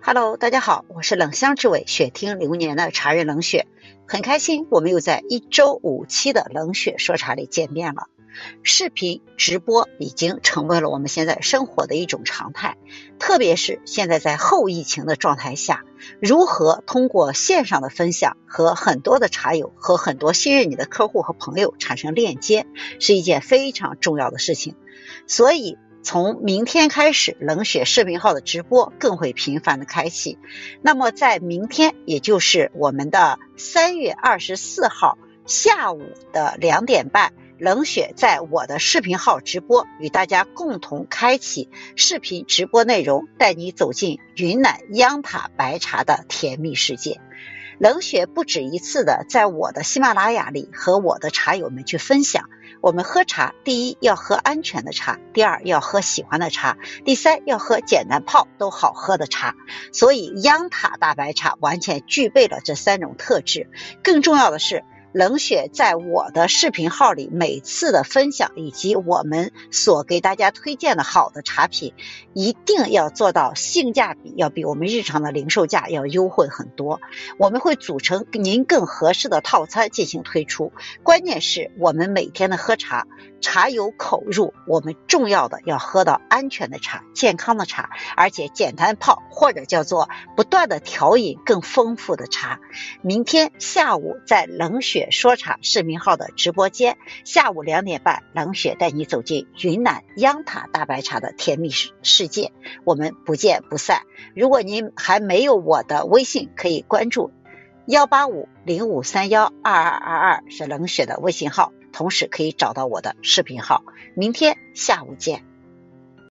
Hello，大家好，我是冷香之味雪听流年的茶人冷雪，很开心我们又在一周五期的冷雪说茶里见面了。视频直播已经成为了我们现在生活的一种常态，特别是现在在后疫情的状态下，如何通过线上的分享和很多的茶友和很多信任你的客户和朋友产生链接，是一件非常重要的事情。所以。从明天开始，冷血视频号的直播更会频繁的开启。那么在明天，也就是我们的三月二十四号下午的两点半，冷血在我的视频号直播，与大家共同开启视频直播内容，带你走进云南央塔白茶的甜蜜世界。冷血不止一次的在我的喜马拉雅里和我的茶友们去分享。我们喝茶，第一要喝安全的茶，第二要喝喜欢的茶，第三要喝简单泡都好喝的茶。所以央塔大白茶完全具备了这三种特质。更重要的是。冷血在我的视频号里每次的分享，以及我们所给大家推荐的好的茶品，一定要做到性价比要比我们日常的零售价要优惠很多。我们会组成您更合适的套餐进行推出。关键是我们每天的喝茶，茶有口入，我们重要的要喝到安全的茶、健康的茶，而且简单泡或者叫做不断的调饮更丰富的茶。明天下午在冷血。说茶视频号的直播间，下午两点半，冷雪带你走进云南央塔大白茶的甜蜜世世界，我们不见不散。如果您还没有我的微信，可以关注幺八五零五三幺二二二二是冷雪的微信号，同时可以找到我的视频号。明天下午见。